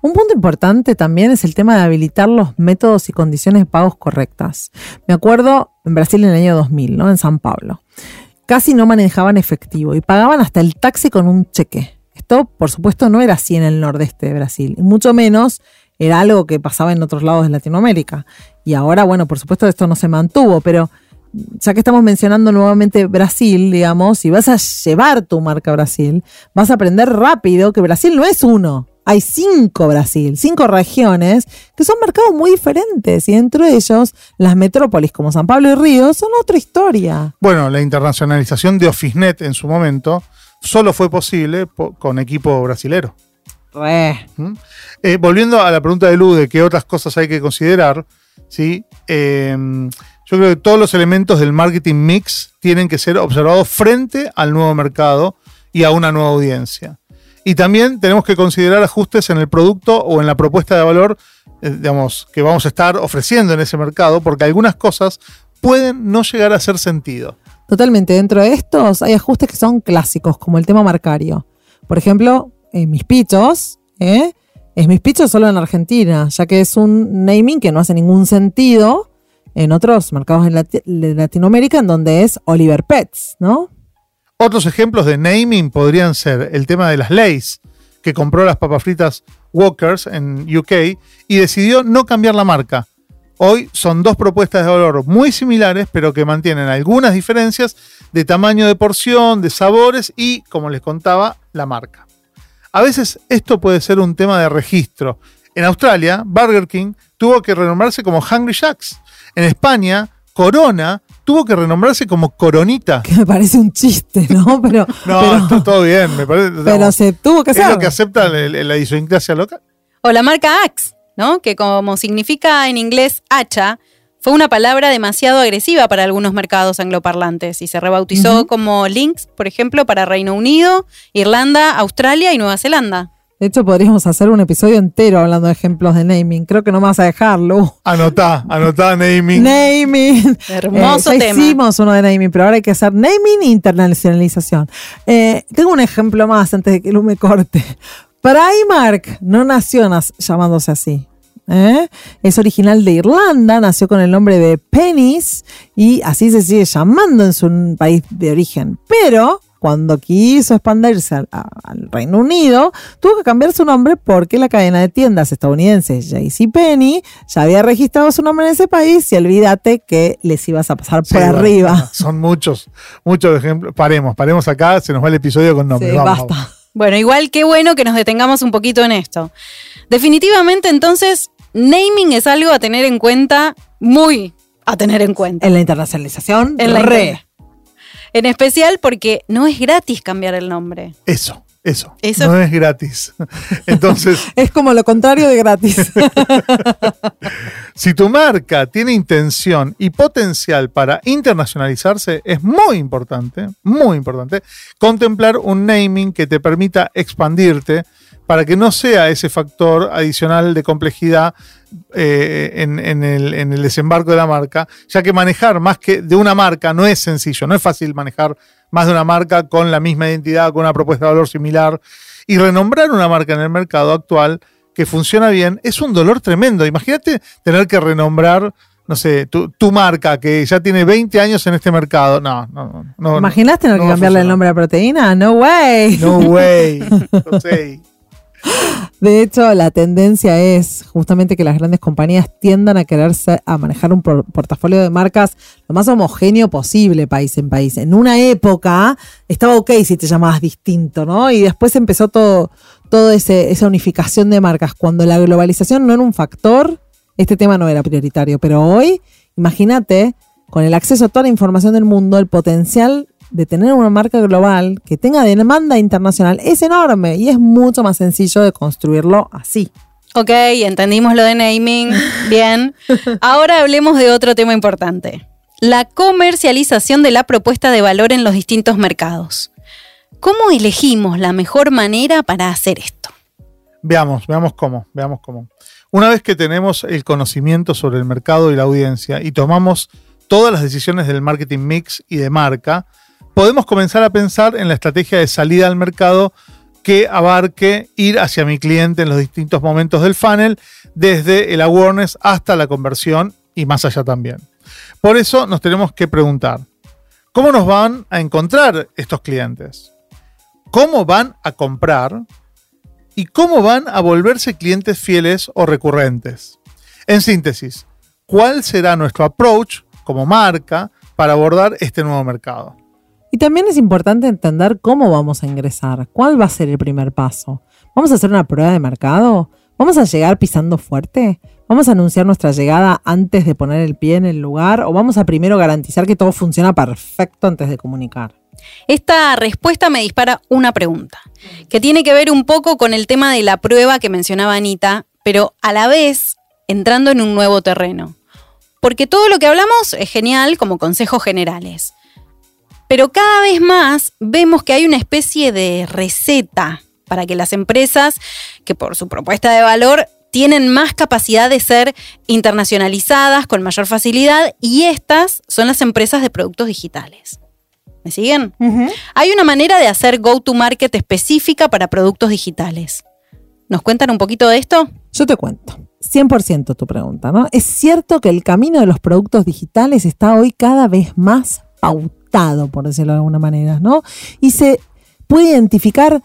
S5: Un punto importante también es el tema de habilitar los métodos y condiciones de pagos correctas. Me acuerdo en Brasil en el año 2000, ¿no? En San Pablo. Casi no manejaban efectivo y pagaban hasta el taxi con un cheque. Esto, por supuesto, no era así en el nordeste de Brasil, y mucho menos era algo que pasaba en otros lados de Latinoamérica. Y ahora, bueno, por supuesto, esto no se mantuvo, pero ya que estamos mencionando nuevamente Brasil, digamos, si vas a llevar tu marca a Brasil, vas a aprender rápido que Brasil no es uno. Hay cinco Brasil, cinco regiones que son mercados muy diferentes y dentro de ellos las metrópolis como San Pablo y Río son otra historia.
S4: Bueno, la internacionalización de OfficeNet en su momento solo fue posible po- con equipo brasilero.
S5: Re.
S4: ¿Mm? Eh, volviendo a la pregunta de Lu de qué otras cosas hay que considerar, ¿sí? Eh, yo creo que todos los elementos del marketing mix tienen que ser observados frente al nuevo mercado y a una nueva audiencia. Y también tenemos que considerar ajustes en el producto o en la propuesta de valor, eh, digamos, que vamos a estar ofreciendo en ese mercado, porque algunas cosas pueden no llegar a hacer sentido.
S5: Totalmente. Dentro de estos hay ajustes que son clásicos, como el tema marcario. Por ejemplo, en mis pichos, ¿eh? es mis pichos solo en Argentina, ya que es un naming que no hace ningún sentido en otros mercados de Latinoamérica, en donde es Oliver Pets, ¿no?
S4: Otros ejemplos de naming podrían ser el tema de las leyes, que compró las papas fritas Walkers en UK y decidió no cambiar la marca. Hoy son dos propuestas de valor muy similares, pero que mantienen algunas diferencias de tamaño de porción, de sabores y, como les contaba, la marca. A veces esto puede ser un tema de registro. En Australia, Burger King tuvo que renombrarse como Hungry Jacks. En España, Corona tuvo que renombrarse como Coronita.
S5: Que me parece un chiste, ¿no? *laughs* Pero,
S4: no, está todo bien. Me parece, *laughs*
S5: pero se tuvo que hacer.
S4: Es lo que acepta la, la idiosincrasia local.
S2: O la marca Axe, ¿no? Que como significa en inglés hacha, fue una palabra demasiado agresiva para algunos mercados angloparlantes y se rebautizó como Lynx, por ejemplo, para Reino Unido, Irlanda, Australia y Nueva Zelanda.
S5: De hecho, podríamos hacer un episodio entero hablando de ejemplos de naming. Creo que no me vas a dejarlo. *laughs*
S4: Anotá, anotá naming.
S5: Naming.
S2: Hermoso
S5: eh,
S2: tema.
S5: Hicimos uno de naming, pero ahora hay que hacer naming e internacionalización. Eh, tengo un ejemplo más antes de que Lu me corte. Primark no nació llamándose así. ¿eh? Es original de Irlanda, nació con el nombre de Pennies y así se sigue llamando en su país de origen. Pero cuando quiso expandirse al, Reino Unido, tuvo que cambiar su nombre porque la cadena de tiendas estadounidense JCPenney ya había registrado su nombre en ese país y olvídate que les ibas a pasar por arriba.
S4: son muchos, muchos ejemplos. Paremos, paremos acá, se nos va el episodio con nombres.
S5: basta.
S2: Bueno, igual qué bueno que nos detengamos un poquito en esto. Definitivamente entonces, naming es algo a tener en cuenta, muy a tener en cuenta.
S5: En la internacionalización,
S2: en la re. En especial porque no es gratis cambiar el nombre.
S4: Eso, eso. No es gratis. *laughs* Entonces. *laughs*
S5: es como lo contrario de gratis. *laughs*
S4: si tu marca tiene intención y potencial para internacionalizarse, es muy importante, muy importante, contemplar un naming que te permita expandirte para que no sea ese factor adicional de complejidad eh, en, el, desembarco de la marca, ya que manejar más que de una marca no es sencillo, no es fácil manejar más de una marca con la misma identidad, con una propuesta de valor similar. Y renombrar una marca en el mercado actual que funciona bien es un dolor tremendo. Imagínate tener que renombrar no sé, tu, marca que ya tiene 20 años en este mercado. No, no, no.
S5: ¿Imaginas tener que cambiarle el nombre a proteína? No way.
S4: No way. *laughs* No sé.
S5: De hecho, la tendencia es justamente que las grandes compañías tiendan a quererse a manejar un portafolio de marcas lo más homogéneo posible país en país. En una época estaba ok si te llamabas distinto, ¿no? Y después empezó todo, todo esa unificación de marcas. Cuando la globalización no era un factor, este tema no era prioritario. Pero hoy, imagínate, con el acceso a toda la información del mundo, el potencial de tener una marca global que tenga demanda internacional es enorme y es mucho más sencillo de construirlo así.
S2: Ok, entendimos lo de naming. *laughs* Bien. Ahora hablemos de otro tema importante. La comercialización de la propuesta de valor en los distintos mercados. ¿Cómo elegimos la mejor manera para hacer esto?
S4: Veamos, veamos cómo, veamos cómo. Una vez que tenemos el conocimiento sobre el mercado y la audiencia y tomamos todas las decisiones del marketing mix y de marca, podemos comenzar a pensar en la estrategia de salida al mercado que abarque ir hacia mi cliente en los distintos momentos del funnel, desde el awareness hasta la conversión y más allá también. Por eso nos tenemos que preguntar, ¿cómo nos van a encontrar estos clientes? ¿Cómo van a comprar? ¿Y cómo van a volverse clientes fieles o recurrentes? En síntesis, ¿cuál será nuestro approach como marca para abordar este nuevo mercado?
S5: Y también es importante entender cómo vamos a ingresar, cuál va a ser el primer paso. ¿Vamos a hacer una prueba de mercado? ¿Vamos a llegar pisando fuerte? ¿Vamos a anunciar nuestra llegada antes de poner el pie en el lugar? ¿O vamos a primero garantizar que todo funciona perfecto antes de comunicar?
S2: Esta respuesta me dispara una pregunta, que tiene que ver un poco con el tema de la prueba que mencionaba Anita, pero a la vez entrando en un nuevo terreno. Porque todo lo que hablamos es genial como consejos generales. Pero cada vez más vemos que hay una especie de receta para que las empresas, que por su propuesta de valor tienen más capacidad de ser internacionalizadas con mayor facilidad y estas son las empresas de productos digitales. ¿Me siguen? Hay una manera de hacer go-to-market específica para productos digitales. ¿Nos cuentan un poquito de esto?
S5: Yo te cuento. 100% tu pregunta, ¿no? Es cierto que el camino de los productos digitales está hoy cada vez más pautado, por decirlo de alguna manera, ¿no? Y se puede identificar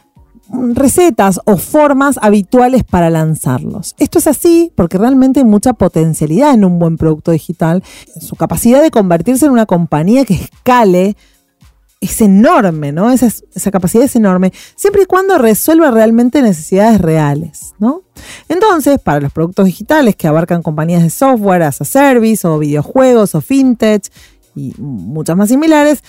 S5: recetas o formas habituales para lanzarlos. Esto es así porque realmente hay mucha potencialidad en un buen producto digital. Su capacidad de convertirse en una compañía que escale es enorme, ¿no? Esa, capacidad es enorme, siempre y cuando resuelva realmente necesidades reales, ¿no? Entonces, para los productos digitales que abarcan compañías de software as a service o videojuegos o fintech y muchas más similares,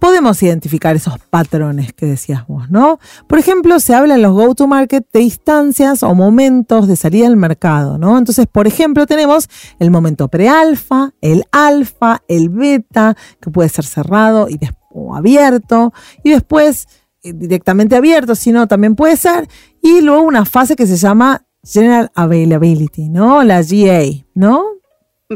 S5: podemos identificar esos patrones que decías vos, ¿no? Por ejemplo, se habla en los go-to-market de instancias o momentos de salida al mercado, ¿no? Entonces, por ejemplo, tenemos el momento pre-alfa, el alfa, el beta, que puede ser cerrado y o abierto, y después eh, directamente abierto, si no, también puede ser, y luego una fase que se llama General Availability, ¿no? La GA, ¿no?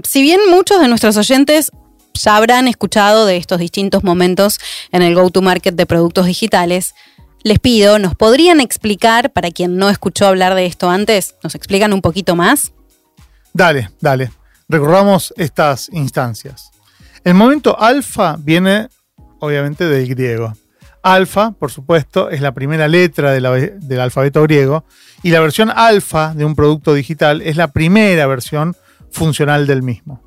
S2: Si bien muchos de nuestros oyentes ya habrán escuchado de estos distintos momentos en el go-to-market de productos digitales. Les pido, ¿nos podrían explicar, para quien no escuchó hablar de esto antes, nos explican un poquito más?
S4: Dale, dale. Recorramos estas instancias. El momento alfa viene, obviamente, del griego. Alfa, por supuesto, es la primera letra del alfabeto griego y la versión alfa de un producto digital es la primera versión funcional del mismo.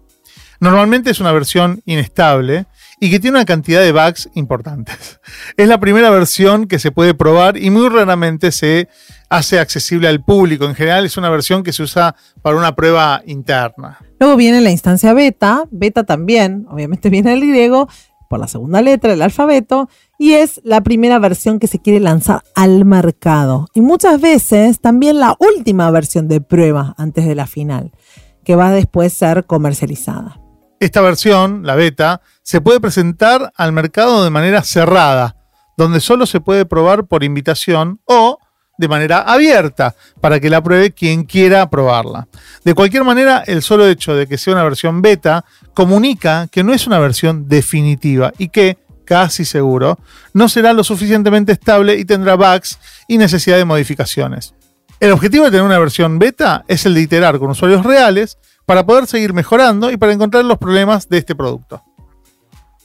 S4: Normalmente es una versión inestable y que tiene una cantidad de bugs importantes. *laughs* Es la primera versión que se puede probar y muy raramente se hace accesible al público. En general es una versión que se usa para una prueba interna.
S5: Luego viene la instancia beta, beta también, obviamente *laughs* viene del griego, por la segunda letra del alfabeto, y es la primera versión que se quiere lanzar al mercado. Y muchas veces también la última versión de prueba antes de la final, que va a después ser comercializada.
S4: Esta versión, la beta, se puede presentar al mercado de manera cerrada, donde solo se puede probar por invitación o de manera abierta para que la pruebe quien quiera probarla. De cualquier manera, el solo hecho de que sea una versión beta comunica que no es una versión definitiva y que, casi seguro, no será lo suficientemente estable y tendrá bugs y necesidad de modificaciones. El objetivo de tener una versión beta es el de iterar con usuarios reales para poder seguir mejorando y para encontrar los problemas de este producto.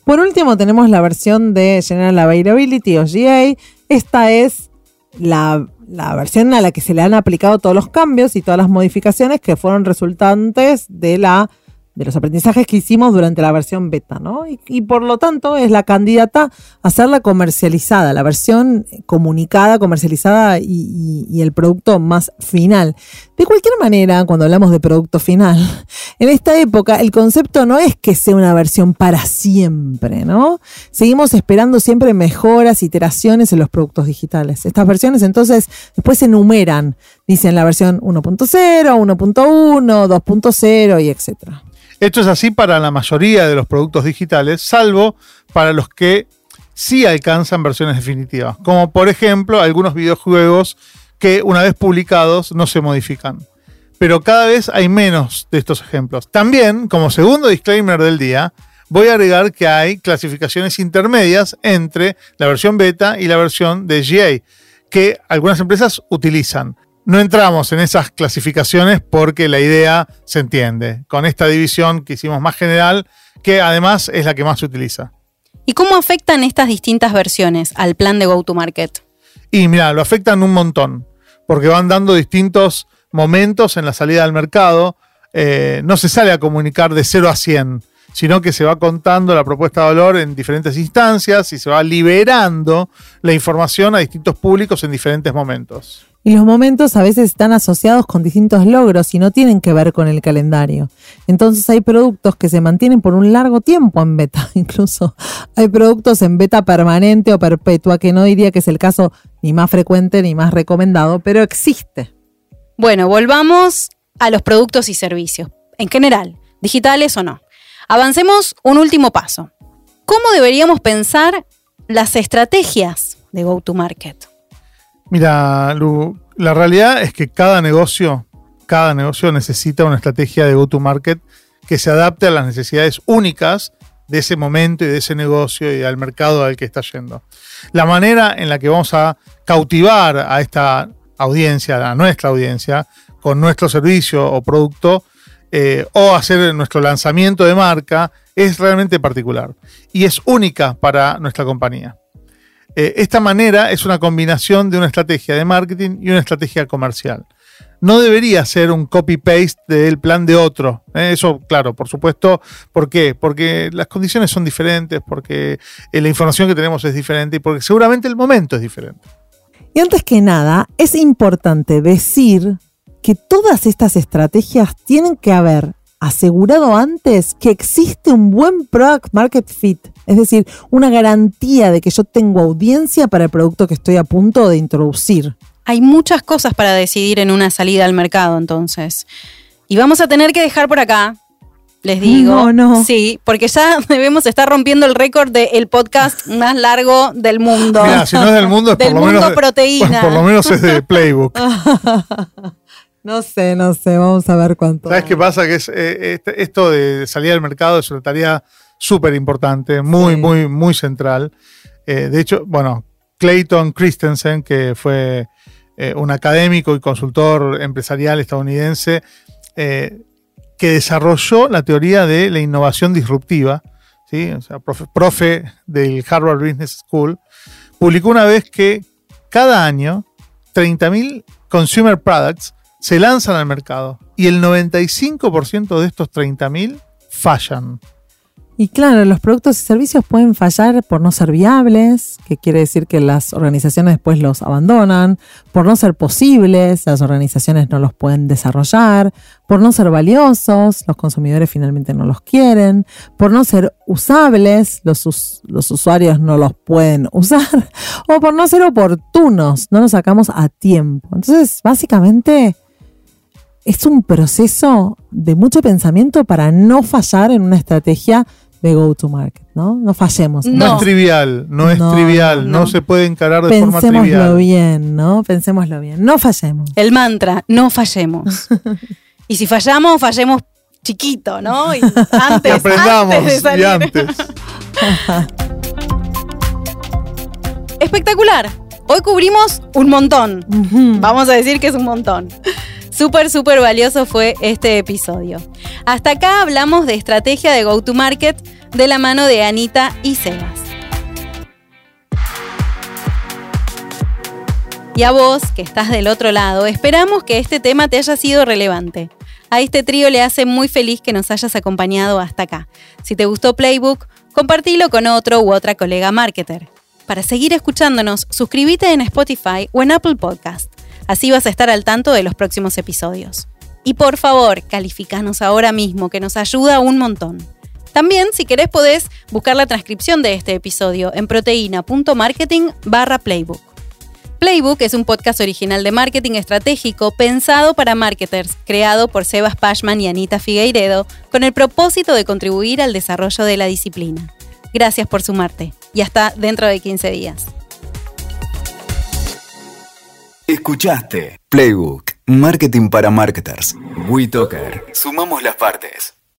S5: Por último, tenemos la versión de General Availability o GA. Esta es la, la, versión a la que se le han aplicado todos los cambios y todas las modificaciones que fueron resultantes de la de los aprendizajes que hicimos durante la versión beta, ¿no? Y, por lo tanto es la candidata a ser la comercializada, la versión comunicada, comercializada y, y, el producto más final. De cualquier manera, cuando hablamos de producto final, *laughs* en esta época el concepto no es que sea una versión para siempre, ¿no? Seguimos esperando siempre mejoras, iteraciones en los productos digitales. Estas versiones entonces después se enumeran, dicen la versión 1.0, 1.1, 2.0 y etcétera.
S4: Esto es así para la mayoría de los productos digitales, salvo para los que sí alcanzan versiones definitivas, como por ejemplo algunos videojuegos que una vez publicados no se modifican. Pero cada vez hay menos de estos ejemplos. También, como segundo disclaimer del día, voy a agregar que hay clasificaciones intermedias entre la versión beta y la versión de GA, que algunas empresas utilizan. No entramos en esas clasificaciones porque la idea se entiende, con esta división que hicimos más general, que además es la que más se utiliza.
S2: ¿Y cómo afectan estas distintas versiones al plan de go-to-market?
S4: Y mira, lo afectan un montón, porque van dando distintos momentos en la salida al mercado. Eh, no se sale a comunicar de 0 a 100, sino que se va contando la propuesta de valor en diferentes instancias y se va liberando la información a distintos públicos en diferentes momentos.
S5: Y los momentos a veces están asociados con distintos logros y no tienen que ver con el calendario. Entonces hay productos que se mantienen por un largo tiempo en beta. *laughs* Incluso hay productos en beta permanente o perpetua, que no diría que es el caso ni más frecuente ni más recomendado, pero existe.
S2: Bueno, volvamos a los productos y servicios. En general, digitales o no. Avancemos un último paso. ¿Cómo deberíamos pensar las estrategias de go-to-market?
S4: Mira, Lu, la realidad es que cada negocio, cada negocio necesita una estrategia de go-to-market que se adapte a las necesidades únicas de ese momento y de ese negocio y al mercado al que está yendo. La manera en la que vamos a cautivar a esta audiencia, a nuestra audiencia, con nuestro servicio o producto, eh, o hacer nuestro lanzamiento de marca, es realmente particular y es única para nuestra compañía. Eh, esta manera es una combinación de una estrategia de marketing y una estrategia comercial. No debería ser un copy-paste del plan de otro. ¿eh? Eso, claro, por supuesto. ¿Por qué? Porque las condiciones son diferentes, porque eh, la información que tenemos es diferente y porque seguramente el momento es diferente.
S5: Y antes que nada, es importante decir que todas estas estrategias tienen que haber asegurado antes que existe un buen product market fit, es decir, una garantía de que yo tengo audiencia para el producto que estoy a punto de introducir.
S2: Hay muchas cosas para decidir en una salida al mercado, entonces. Y vamos a tener que dejar por acá, les digo.
S5: No, no.
S2: Sí, porque ya *laughs* debemos estar rompiendo el récord del podcast más largo del mundo.
S4: Mira, si no es del mundo, es
S2: Del
S4: por lo
S2: mundo
S4: menos.
S2: proteína.
S4: por lo menos es de *laughs* Playbook. *laughs*
S5: No sé, no sé, vamos a ver cuánto.
S4: ¿Sabes qué pasa? Que es, eh, este- esto de salir al mercado es una tarea súper importante, muy,
S5: Sí.
S4: muy, muy central. Eh, de hecho, bueno, Clayton Christensen, que fue eh, un académico y consultor empresarial estadounidense, eh, que desarrolló la teoría de la innovación disruptiva, ¿sí? o sea, profe, profe del Harvard Business School, publicó una vez que cada año 30.000 consumer products se lanzan al mercado y el 95% de estos 30.000 fallan.
S5: Y claro, los productos y servicios pueden fallar por no ser viables, que quiere decir que las organizaciones después los abandonan, por no ser posibles, las organizaciones no los pueden desarrollar, por no ser valiosos, los consumidores finalmente no los quieren, por no ser usables, los, los usuarios no los pueden *laughs* usar, o por no ser oportunos, no los sacamos a tiempo. Entonces, básicamente, es un proceso de mucho pensamiento para no fallar en una estrategia de go-to-market, ¿no? No fallemos.
S4: No,
S2: No.
S4: es trivial, no es
S5: No,
S4: trivial, no,
S2: no.
S4: se puede encarar de forma
S5: Pensémoslo
S4: trivial.
S5: bien, ¿no? Pensémoslo bien. No fallemos.
S2: El mantra, no fallemos. *laughs* y si fallamos, fallemos chiquito, ¿no? Y antes,
S4: aprendamos
S2: antes de
S4: y
S2: salir.
S4: antes. *laughs*
S2: Espectacular. Hoy cubrimos un montón. Vamos a decir que es un montón. Súper, súper valioso fue este episodio. Hasta acá hablamos de estrategia de go-to-market de la mano de Anita y Sebas. Y a vos, que estás del otro lado, esperamos que este tema te haya sido relevante. A este trío le hace muy feliz que nos hayas acompañado hasta acá. Si te gustó Playbook, compartilo con otro u otra colega marketer. Para seguir escuchándonos, suscríbete en Spotify o en Apple Podcast. Así vas a estar al tanto de los próximos episodios. Y por favor, calificanos ahora mismo, que nos ayuda un montón. También, si querés, podés buscar la transcripción de este episodio en proteína.marketing barra playbook. Playbook es un podcast original de marketing estratégico pensado para marketers, creado por Sebas Pashman y Anita Figueiredo, con el propósito de contribuir al desarrollo de la disciplina. Gracias por sumarte y hasta dentro de 15 días.
S1: Escuchaste Playbook, Marketing para Marketers. WeToker. Sumamos las partes.